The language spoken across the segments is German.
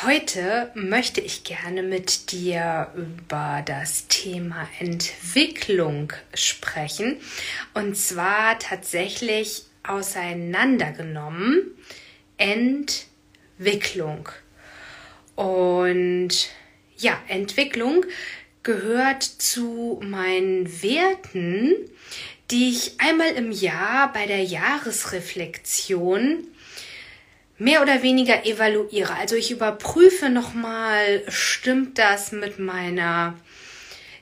Heute möchte ich gerne mit dir über das Thema Entwicklung sprechen und zwar tatsächlich auseinandergenommen Entwicklung. Und ja, Entwicklung gehört zu meinen Werten, die ich einmal im Jahr bei der Jahresreflexion mehr oder weniger evaluiere. Also ich überprüfe nochmal, stimmt das mit meiner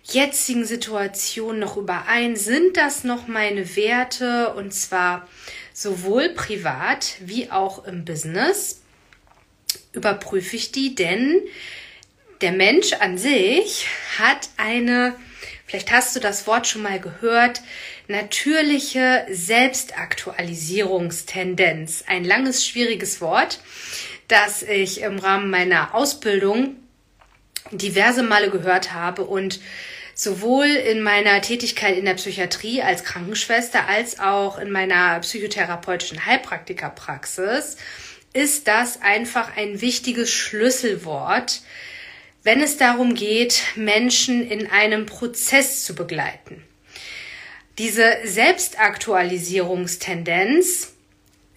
jetzigen Situation noch überein? Sind das noch meine Werte? Und zwar sowohl privat wie auch im Business überprüfe ich die, denn der Mensch an sich hat eine, vielleicht hast du das Wort schon mal gehört, natürliche Selbstaktualisierungstendenz. Ein langes, schwieriges Wort, das ich im Rahmen meiner Ausbildung diverse Male gehört habe und sowohl in meiner Tätigkeit in der Psychiatrie als Krankenschwester als auch in meiner psychotherapeutischen Heilpraktikerpraxis ist das einfach ein wichtiges Schlüsselwort, wenn es darum geht, Menschen in einem Prozess zu begleiten. Diese Selbstaktualisierungstendenz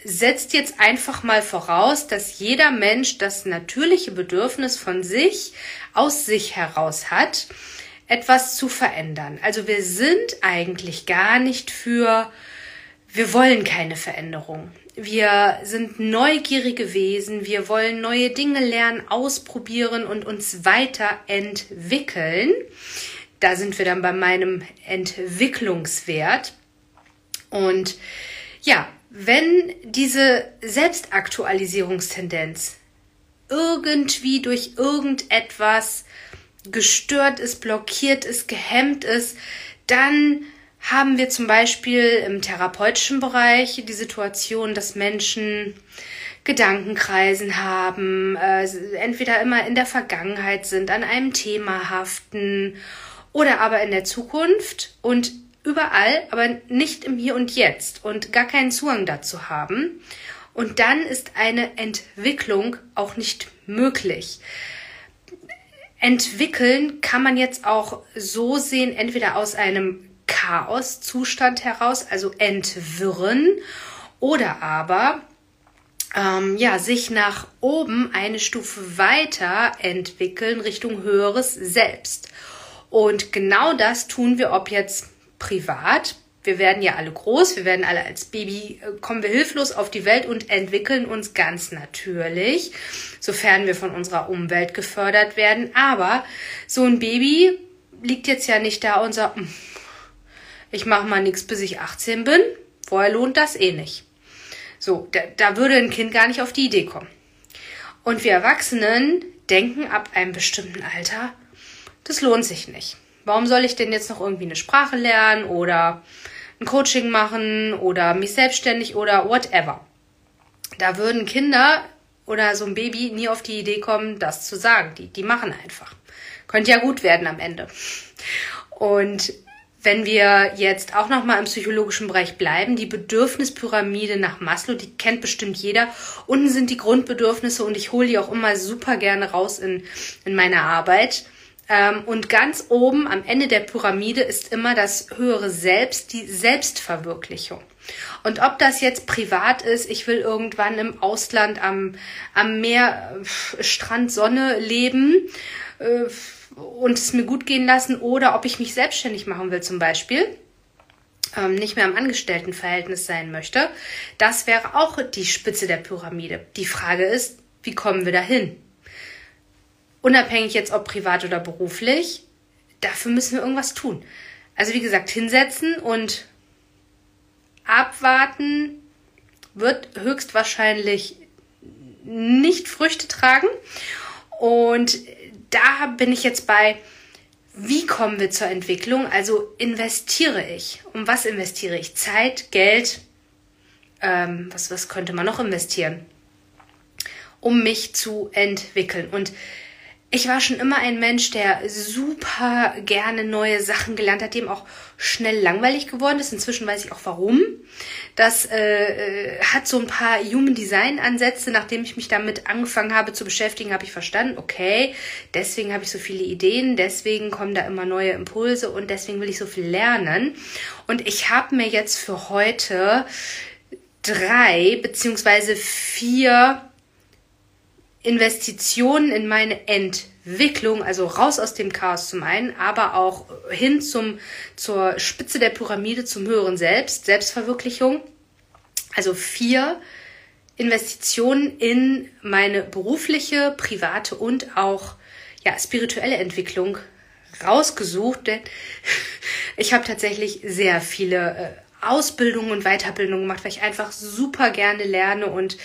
setzt jetzt einfach mal voraus, dass jeder Mensch das natürliche Bedürfnis von sich aus sich heraus hat, etwas zu verändern. Also wir sind eigentlich gar nicht für, wir wollen keine Veränderung. Wir sind neugierige Wesen, wir wollen neue Dinge lernen, ausprobieren und uns weiterentwickeln. Da sind wir dann bei meinem Entwicklungswert. Und ja, wenn diese Selbstaktualisierungstendenz irgendwie durch irgendetwas gestört ist, blockiert ist, gehemmt ist, dann haben wir zum Beispiel im therapeutischen Bereich die Situation, dass Menschen Gedankenkreisen haben, äh, entweder immer in der Vergangenheit sind, an einem Thema haften oder aber in der Zukunft und überall, aber nicht im Hier und Jetzt und gar keinen Zugang dazu haben. Und dann ist eine Entwicklung auch nicht möglich. Entwickeln kann man jetzt auch so sehen, entweder aus einem Chaoszustand heraus, also entwirren, oder aber ähm, ja, sich nach oben eine Stufe weiter entwickeln Richtung höheres Selbst. Und genau das tun wir, ob jetzt privat. Wir werden ja alle groß, wir werden alle als Baby, äh, kommen wir hilflos auf die Welt und entwickeln uns ganz natürlich, sofern wir von unserer Umwelt gefördert werden. Aber so ein Baby liegt jetzt ja nicht da und sagt, hm, ich mache mal nichts, bis ich 18 bin. Vorher lohnt das eh nicht. So, da, da würde ein Kind gar nicht auf die Idee kommen. Und wir Erwachsenen denken ab einem bestimmten Alter, das lohnt sich nicht. Warum soll ich denn jetzt noch irgendwie eine Sprache lernen oder ein Coaching machen oder mich selbstständig oder whatever? Da würden Kinder oder so ein Baby nie auf die Idee kommen, das zu sagen. Die, die machen einfach. Könnte ja gut werden am Ende. Und wenn wir jetzt auch noch mal im psychologischen Bereich bleiben, die Bedürfnispyramide nach Maslow, die kennt bestimmt jeder. Unten sind die Grundbedürfnisse und ich hole die auch immer super gerne raus in, in meiner Arbeit. Ähm, und ganz oben am Ende der Pyramide ist immer das höhere Selbst, die Selbstverwirklichung. Und ob das jetzt privat ist, ich will irgendwann im Ausland am, am Meer, äh, Strand, Sonne leben, äh, und es mir gut gehen lassen oder ob ich mich selbstständig machen will zum Beispiel, ähm, nicht mehr im Angestelltenverhältnis sein möchte, das wäre auch die Spitze der Pyramide. Die Frage ist, wie kommen wir dahin? Unabhängig jetzt ob privat oder beruflich, dafür müssen wir irgendwas tun. Also wie gesagt, hinsetzen und abwarten wird höchstwahrscheinlich nicht Früchte tragen. Und da bin ich jetzt bei, wie kommen wir zur Entwicklung? Also investiere ich. Um was investiere ich? Zeit, Geld, ähm, was, was könnte man noch investieren? Um mich zu entwickeln. Und ich war schon immer ein Mensch, der super gerne neue Sachen gelernt hat, dem auch schnell langweilig geworden ist. Inzwischen weiß ich auch warum. Das äh, hat so ein paar Human Design Ansätze. Nachdem ich mich damit angefangen habe zu beschäftigen, habe ich verstanden, okay, deswegen habe ich so viele Ideen, deswegen kommen da immer neue Impulse und deswegen will ich so viel lernen. Und ich habe mir jetzt für heute drei beziehungsweise vier Investitionen in meine Entwicklung, also raus aus dem Chaos zum einen, aber auch hin zum, zur Spitze der Pyramide, zum höheren Selbst, Selbstverwirklichung. Also vier Investitionen in meine berufliche, private und auch ja, spirituelle Entwicklung rausgesucht, denn ich habe tatsächlich sehr viele äh, Ausbildungen und Weiterbildungen gemacht, weil ich einfach super gerne lerne und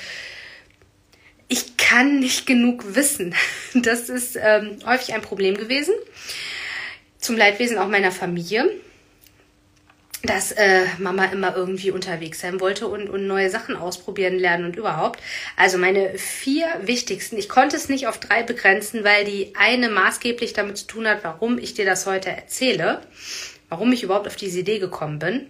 ich kann nicht genug wissen. Das ist ähm, häufig ein Problem gewesen. Zum Leidwesen auch meiner Familie, dass äh, Mama immer irgendwie unterwegs sein wollte und, und neue Sachen ausprobieren, lernen und überhaupt. Also meine vier wichtigsten, ich konnte es nicht auf drei begrenzen, weil die eine maßgeblich damit zu tun hat, warum ich dir das heute erzähle, warum ich überhaupt auf diese Idee gekommen bin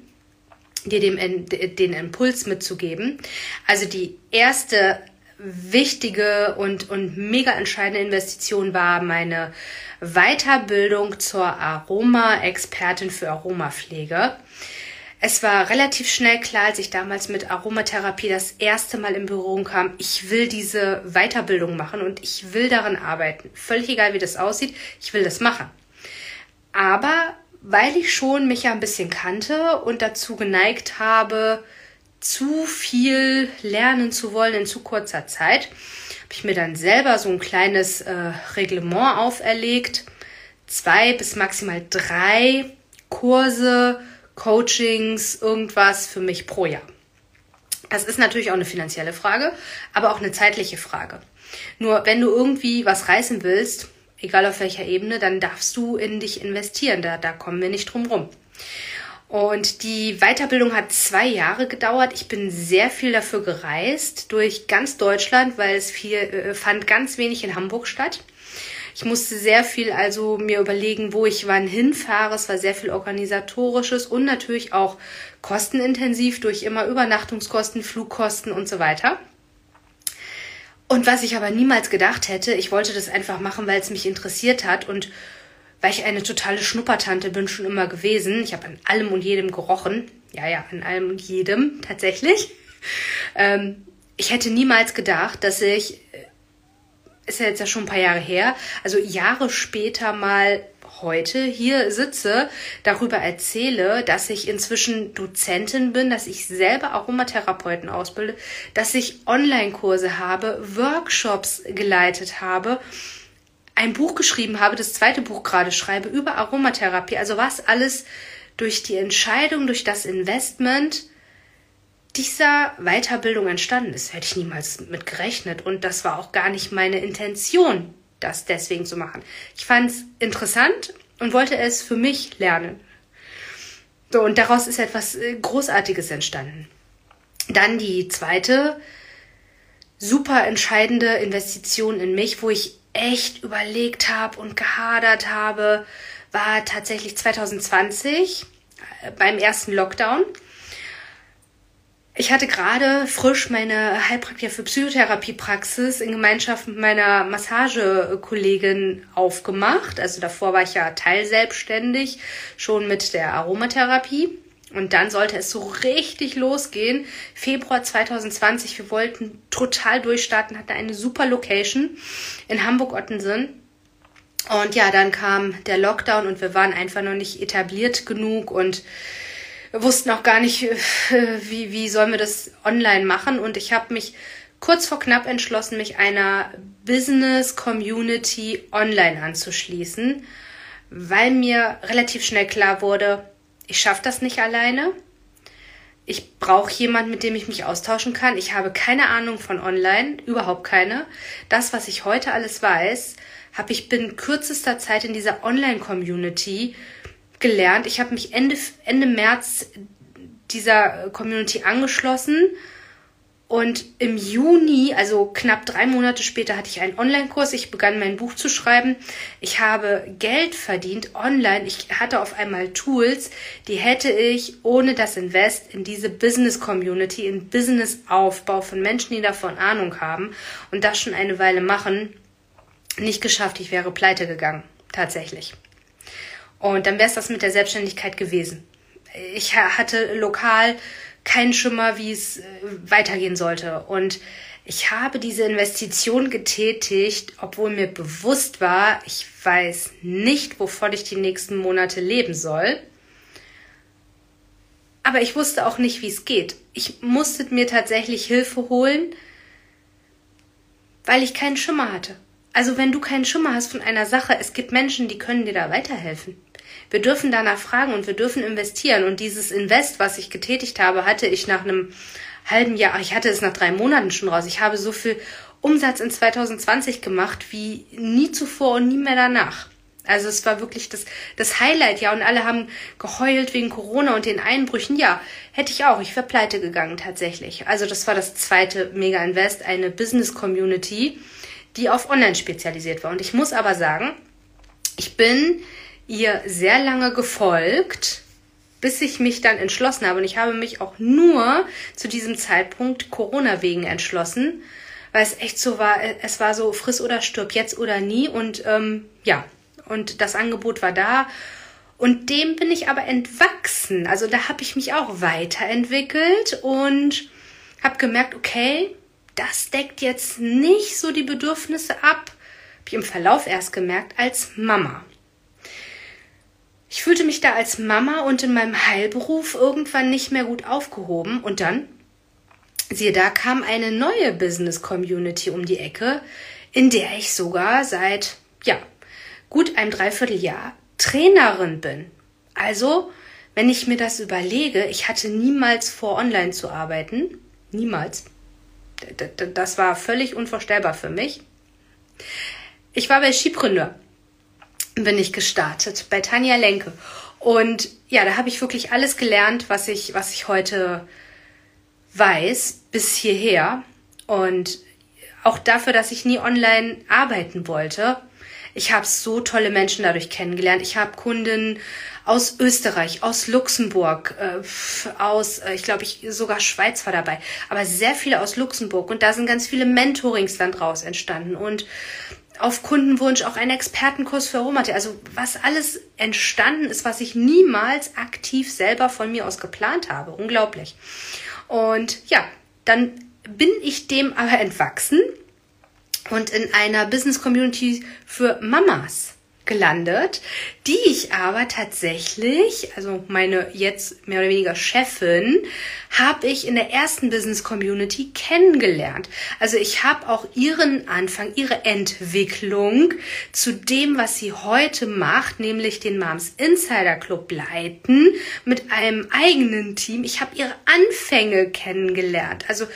dir dem, den Impuls mitzugeben. Also die erste wichtige und, und mega entscheidende Investition war meine Weiterbildung zur Aroma-Expertin für Aromapflege. Es war relativ schnell klar, als ich damals mit Aromatherapie das erste Mal in Berührung kam, ich will diese Weiterbildung machen und ich will daran arbeiten. Völlig egal, wie das aussieht, ich will das machen. Aber weil ich schon mich ja ein bisschen kannte und dazu geneigt habe, zu viel lernen zu wollen in zu kurzer Zeit, habe ich mir dann selber so ein kleines äh, Reglement auferlegt. Zwei bis maximal drei Kurse, Coachings, irgendwas für mich pro Jahr. Das ist natürlich auch eine finanzielle Frage, aber auch eine zeitliche Frage. Nur wenn du irgendwie was reißen willst, egal auf welcher Ebene, dann darfst du in dich investieren. Da, da kommen wir nicht drum rum. Und die Weiterbildung hat zwei Jahre gedauert. Ich bin sehr viel dafür gereist durch ganz Deutschland, weil es viel äh, fand ganz wenig in Hamburg statt. Ich musste sehr viel also mir überlegen, wo ich wann hinfahre. Es war sehr viel organisatorisches und natürlich auch kostenintensiv durch immer Übernachtungskosten, Flugkosten und so weiter. Und was ich aber niemals gedacht hätte, ich wollte das einfach machen, weil es mich interessiert hat und weil ich eine totale Schnuppertante bin schon immer gewesen. Ich habe an allem und jedem gerochen. Ja, ja, an allem und jedem tatsächlich. Ähm, ich hätte niemals gedacht, dass ich, äh, ist ja jetzt ja schon ein paar Jahre her, also Jahre später mal heute hier sitze, darüber erzähle, dass ich inzwischen Dozentin bin, dass ich selber Aromatherapeuten ausbilde, dass ich Online-Kurse habe, Workshops geleitet habe ein Buch geschrieben habe, das zweite Buch gerade schreibe über Aromatherapie. Also was alles durch die Entscheidung, durch das Investment dieser Weiterbildung entstanden ist, hätte ich niemals mit gerechnet. Und das war auch gar nicht meine Intention, das deswegen zu machen. Ich fand es interessant und wollte es für mich lernen. So, und daraus ist etwas äh, Großartiges entstanden. Dann die zweite super entscheidende Investition in mich, wo ich echt überlegt habe und gehadert habe, war tatsächlich 2020. äh, beim ersten Lockdown. Ich hatte gerade frisch meine Heilpraktiker für Psychotherapiepraxis in Gemeinschaft mit meiner Massagekollegin aufgemacht. Also davor war ich ja teilselbstständig, schon mit der Aromatherapie. Und dann sollte es so richtig losgehen. Februar 2020. Wir wollten total durchstarten, hatten eine super Location in Hamburg-Ottensen. Und ja, dann kam der Lockdown und wir waren einfach noch nicht etabliert genug und wussten auch gar nicht, wie, wie sollen wir das online machen. Und ich habe mich kurz vor knapp entschlossen, mich einer Business Community online anzuschließen, weil mir relativ schnell klar wurde, ich schaffe das nicht alleine. Ich brauche jemanden, mit dem ich mich austauschen kann. Ich habe keine Ahnung von online, überhaupt keine. Das, was ich heute alles weiß, habe ich binnen kürzester Zeit in dieser Online-Community gelernt. Ich habe mich Ende, Ende März dieser Community angeschlossen und im Juni, also knapp drei Monate später, hatte ich einen Online-Kurs. Ich begann mein Buch zu schreiben. Ich habe Geld verdient online. Ich hatte auf einmal Tools, die hätte ich ohne das Invest in diese Business-Community, in Business-Aufbau von Menschen, die davon Ahnung haben und das schon eine Weile machen, nicht geschafft. Ich wäre pleite gegangen. Tatsächlich. Und dann wäre es das mit der Selbstständigkeit gewesen. Ich hatte lokal keinen Schimmer, wie es äh, weitergehen sollte. Und ich habe diese Investition getätigt, obwohl mir bewusst war, ich weiß nicht, wovon ich die nächsten Monate leben soll. Aber ich wusste auch nicht, wie es geht. Ich musste mir tatsächlich Hilfe holen, weil ich keinen Schimmer hatte. Also wenn du keinen Schimmer hast von einer Sache, es gibt Menschen, die können dir da weiterhelfen. Wir dürfen danach fragen und wir dürfen investieren. Und dieses Invest, was ich getätigt habe, hatte ich nach einem halben Jahr, ich hatte es nach drei Monaten schon raus. Ich habe so viel Umsatz in 2020 gemacht wie nie zuvor und nie mehr danach. Also es war wirklich das, das Highlight, ja. Und alle haben geheult wegen Corona und den Einbrüchen. Ja, hätte ich auch. Ich wäre pleite gegangen tatsächlich. Also das war das zweite Mega Invest, eine Business Community, die auf Online spezialisiert war. Und ich muss aber sagen, ich bin ihr sehr lange gefolgt, bis ich mich dann entschlossen habe. Und ich habe mich auch nur zu diesem Zeitpunkt Corona wegen entschlossen, weil es echt so war, es war so friss oder stirb, jetzt oder nie. Und ähm, ja, und das Angebot war da. Und dem bin ich aber entwachsen. Also da habe ich mich auch weiterentwickelt und habe gemerkt, okay, das deckt jetzt nicht so die Bedürfnisse ab. Habe ich im Verlauf erst gemerkt als Mama. Ich fühlte mich da als Mama und in meinem Heilberuf irgendwann nicht mehr gut aufgehoben und dann, siehe da, kam eine neue Business Community um die Ecke, in der ich sogar seit, ja, gut einem Dreivierteljahr Trainerin bin. Also, wenn ich mir das überlege, ich hatte niemals vor, online zu arbeiten. Niemals. Das war völlig unvorstellbar für mich. Ich war bei Skipreneur bin ich gestartet bei Tanja Lenke. Und ja, da habe ich wirklich alles gelernt, was ich, was ich heute weiß bis hierher. Und auch dafür, dass ich nie online arbeiten wollte. Ich habe so tolle Menschen dadurch kennengelernt. Ich habe Kunden aus Österreich, aus Luxemburg, äh, aus, äh, ich glaube, ich sogar Schweiz war dabei, aber sehr viele aus Luxemburg. Und da sind ganz viele Mentorings dann draus entstanden. Und auf Kundenwunsch auch einen Expertenkurs für Aromatherapie. Also was alles entstanden ist, was ich niemals aktiv selber von mir aus geplant habe. Unglaublich. Und ja, dann bin ich dem aber entwachsen und in einer Business Community für Mamas gelandet, die ich aber tatsächlich, also meine jetzt mehr oder weniger Chefin, habe ich in der ersten Business Community kennengelernt. Also ich habe auch ihren Anfang, ihre Entwicklung zu dem, was sie heute macht, nämlich den Moms Insider Club leiten mit einem eigenen Team. Ich habe ihre Anfänge kennengelernt. Also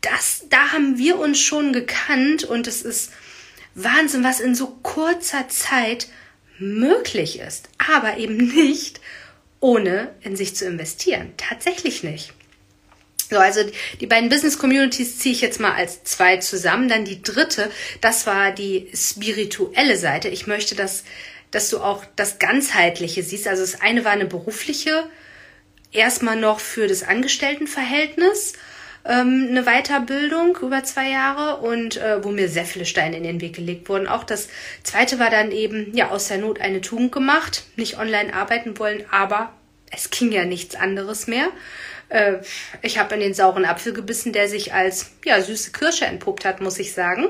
das, da haben wir uns schon gekannt und es ist Wahnsinn, was in so kurzer Zeit möglich ist, aber eben nicht ohne in sich zu investieren. Tatsächlich nicht. So, also die beiden Business Communities ziehe ich jetzt mal als zwei zusammen. Dann die dritte, das war die spirituelle Seite. Ich möchte, dass, dass du auch das Ganzheitliche siehst. Also das eine war eine berufliche erstmal noch für das Angestelltenverhältnis ähm, eine Weiterbildung über zwei Jahre und äh, wo mir sehr viele Steine in den Weg gelegt wurden. Auch das zweite war dann eben, ja, aus der Not eine Tugend gemacht, nicht online arbeiten wollen, aber es ging ja nichts anderes mehr. Äh, ich habe in den sauren Apfel gebissen, der sich als ja, süße Kirsche entpuppt hat, muss ich sagen.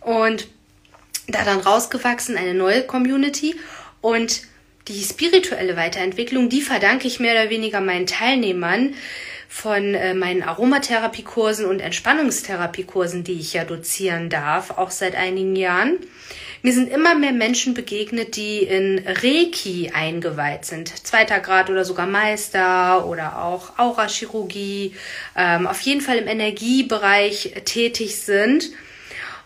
Und da dann rausgewachsen, eine neue Community. Und die spirituelle Weiterentwicklung, die verdanke ich mehr oder weniger meinen Teilnehmern von äh, meinen Aromatherapiekursen und Entspannungstherapiekursen, die ich ja dozieren darf, auch seit einigen Jahren. Mir sind immer mehr Menschen begegnet, die in Reiki eingeweiht sind. Zweiter Grad oder sogar Meister oder auch Aurachirurgie, ähm, auf jeden Fall im Energiebereich tätig sind.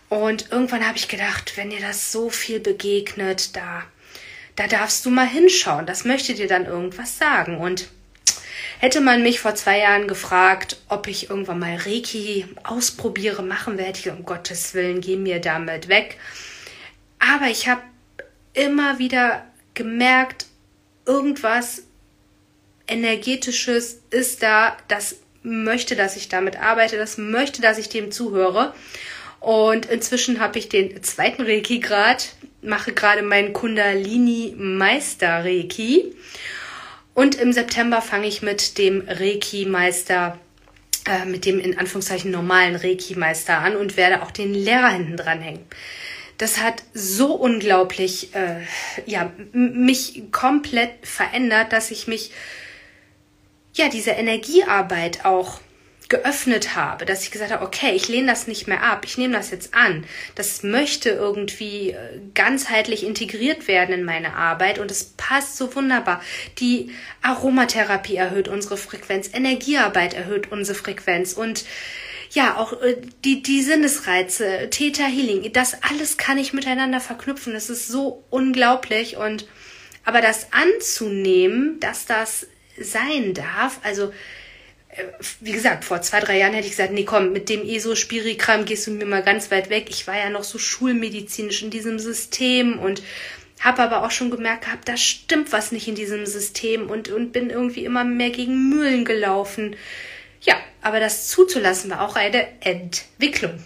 Und irgendwann habe ich gedacht, wenn dir das so viel begegnet, da, da darfst du mal hinschauen. Das möchte dir dann irgendwas sagen. Und hätte man mich vor zwei Jahren gefragt, ob ich irgendwann mal Reiki ausprobiere, machen werde, ich um Gottes Willen, geh mir damit weg. Aber ich habe immer wieder gemerkt, irgendwas energetisches ist da, das möchte, dass ich damit arbeite, das möchte, dass ich dem zuhöre. Und inzwischen habe ich den zweiten Reiki-Grad, mache gerade meinen Kundalini Meister Reiki. Und im September fange ich mit dem Reiki-Meister, äh, mit dem in Anführungszeichen normalen Reiki-Meister an und werde auch den Lehrer hinten dran hängen das hat so unglaublich, äh, ja, mich komplett verändert, dass ich mich, ja, diese Energiearbeit auch geöffnet habe, dass ich gesagt habe, okay, ich lehne das nicht mehr ab, ich nehme das jetzt an. Das möchte irgendwie äh, ganzheitlich integriert werden in meine Arbeit und es passt so wunderbar. Die Aromatherapie erhöht unsere Frequenz, Energiearbeit erhöht unsere Frequenz und ja, auch äh, die, die Sinnesreize, Theta Healing, das alles kann ich miteinander verknüpfen. Das ist so unglaublich und aber das anzunehmen, dass das sein darf, also wie gesagt, vor zwei, drei Jahren hätte ich gesagt, nee, komm, mit dem ESO-Spirikram gehst du mir mal ganz weit weg. Ich war ja noch so schulmedizinisch in diesem System und habe aber auch schon gemerkt gehabt, da stimmt was nicht in diesem System und, und bin irgendwie immer mehr gegen Mühlen gelaufen. Ja, aber das zuzulassen war auch eine Entwicklung.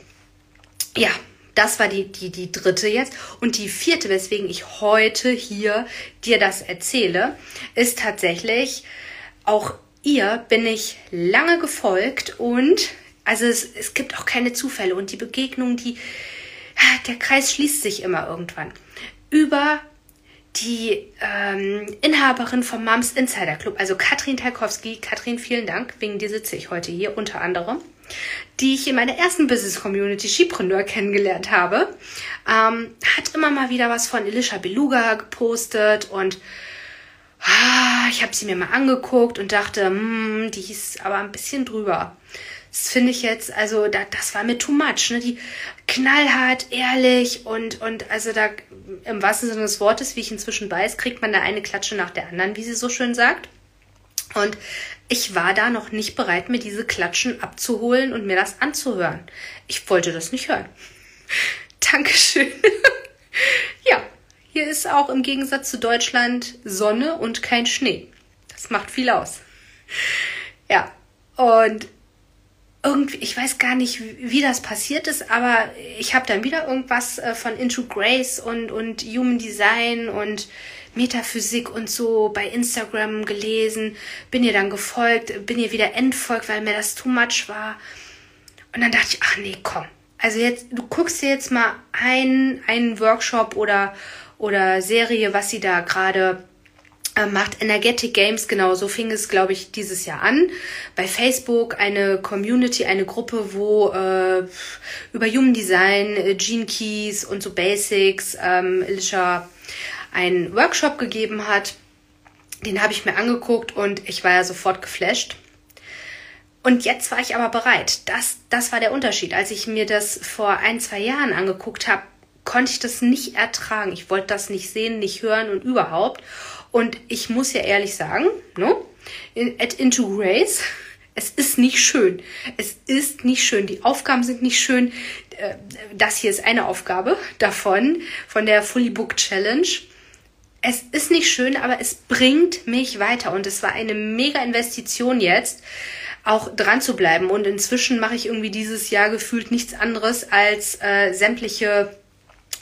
Ja, das war die, die, die dritte jetzt. Und die vierte, weswegen ich heute hier dir das erzähle, ist tatsächlich, auch ihr bin ich lange gefolgt und also es, es gibt auch keine Zufälle und die Begegnung, die, der Kreis schließt sich immer irgendwann. Über die ähm, Inhaberin vom Moms Insider Club, also Katrin Tarkowski. Katrin, vielen Dank, wegen dir sitze ich heute hier unter anderem, die ich in meiner ersten Business Community Skipreneur kennengelernt habe, ähm, hat immer mal wieder was von Elisha Beluga gepostet und ah, ich habe sie mir mal angeguckt und dachte, hm, die ist aber ein bisschen drüber. Das finde ich jetzt, also da, das war mir too much. Ne? Die knallhart, ehrlich und, und also da im wahrsten Sinne des Wortes, wie ich inzwischen weiß, kriegt man da eine Klatsche nach der anderen, wie sie so schön sagt. Und ich war da noch nicht bereit, mir diese Klatschen abzuholen und mir das anzuhören. Ich wollte das nicht hören. Dankeschön. ja, hier ist auch im Gegensatz zu Deutschland Sonne und kein Schnee. Das macht viel aus. Ja, und irgendwie, ich weiß gar nicht, wie das passiert ist, aber ich habe dann wieder irgendwas äh, von Into Grace und, und Human Design und Metaphysik und so bei Instagram gelesen, bin ihr dann gefolgt, bin ihr wieder entfolgt, weil mir das too much war. Und dann dachte ich, ach nee, komm. Also jetzt, du guckst dir jetzt mal einen, einen Workshop oder, oder Serie, was sie da gerade äh, macht Energetic Games, genau, so fing es, glaube ich, dieses Jahr an. Bei Facebook eine Community, eine Gruppe, wo äh, über Human Design, äh, Gene Keys und so Basics ähm, Alicia einen Workshop gegeben hat. Den habe ich mir angeguckt und ich war ja sofort geflasht. Und jetzt war ich aber bereit. Das, das war der Unterschied. Als ich mir das vor ein, zwei Jahren angeguckt habe, konnte ich das nicht ertragen. Ich wollte das nicht sehen, nicht hören und überhaupt. Und ich muss ja ehrlich sagen, ne? In, at Into Grace, es ist nicht schön. Es ist nicht schön. Die Aufgaben sind nicht schön. Äh, das hier ist eine Aufgabe davon, von der Fully Book Challenge. es ist nicht schön, aber es bringt mich weiter und es war eine mega Investition jetzt, auch dran zu bleiben. Und inzwischen mache ich irgendwie dieses Jahr gefühlt nichts anderes als äh, sämtliche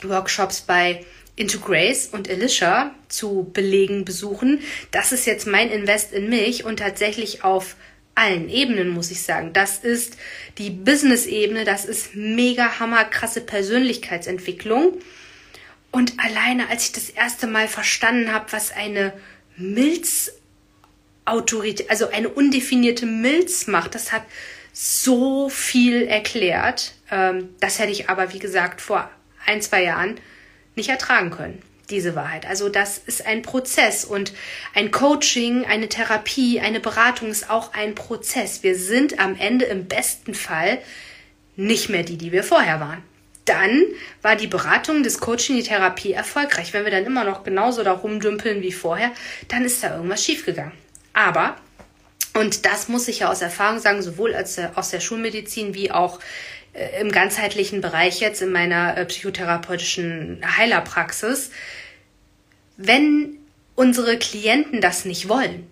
Workshops bei Into Grace und Alicia zu belegen, besuchen. Das ist jetzt mein Invest in mich und tatsächlich auf allen Ebenen, muss ich sagen. Das ist die Business-Ebene, das ist mega hammer krasse Persönlichkeitsentwicklung. Und alleine, als ich das erste Mal verstanden habe, was eine Milzautorität, also eine undefinierte Milz macht, das hat so viel erklärt. Ähm, das hätte ich aber, wie gesagt, vor ein, zwei Jahren nicht ertragen können, diese Wahrheit. Also das ist ein Prozess und ein Coaching, eine Therapie, eine Beratung ist auch ein Prozess. Wir sind am Ende im besten Fall nicht mehr die, die wir vorher waren. Dann war die Beratung, das Coaching, die Therapie erfolgreich. Wenn wir dann immer noch genauso da rumdümpeln wie vorher, dann ist da irgendwas schiefgegangen. Aber, und das muss ich ja aus Erfahrung sagen, sowohl als, aus der Schulmedizin wie auch im ganzheitlichen Bereich jetzt in meiner äh, psychotherapeutischen Heilerpraxis, wenn unsere Klienten das nicht wollen,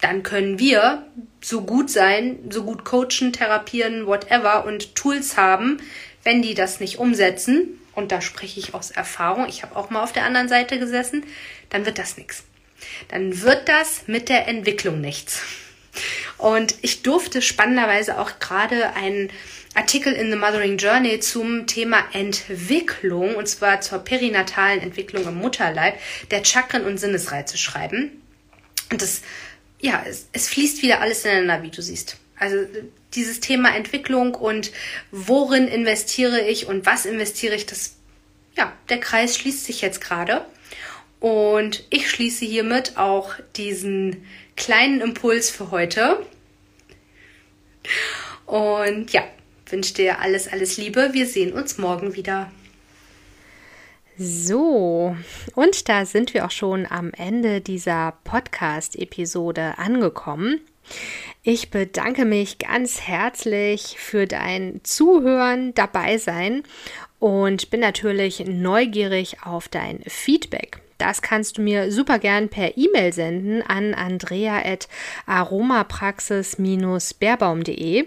dann können wir so gut sein, so gut coachen, therapieren, whatever und Tools haben, wenn die das nicht umsetzen, und da spreche ich aus Erfahrung, ich habe auch mal auf der anderen Seite gesessen, dann wird das nichts. Dann wird das mit der Entwicklung nichts. Und ich durfte spannenderweise auch gerade einen Artikel in The Mothering Journey zum Thema Entwicklung, und zwar zur perinatalen Entwicklung im Mutterleib, der Chakren und Sinnesreize schreiben. Und das, ja, es, es fließt wieder alles ineinander, wie du siehst. Also dieses Thema Entwicklung und worin investiere ich und was investiere ich, das, ja, der Kreis schließt sich jetzt gerade. Und ich schließe hiermit auch diesen kleinen Impuls für heute. Und ja, wünsche dir alles, alles Liebe. Wir sehen uns morgen wieder. So, und da sind wir auch schon am Ende dieser Podcast-Episode angekommen. Ich bedanke mich ganz herzlich für dein Zuhören, dabei sein und bin natürlich neugierig auf dein Feedback. Das kannst du mir super gern per E-Mail senden an andrea.aromapraxis-beerbaum.de.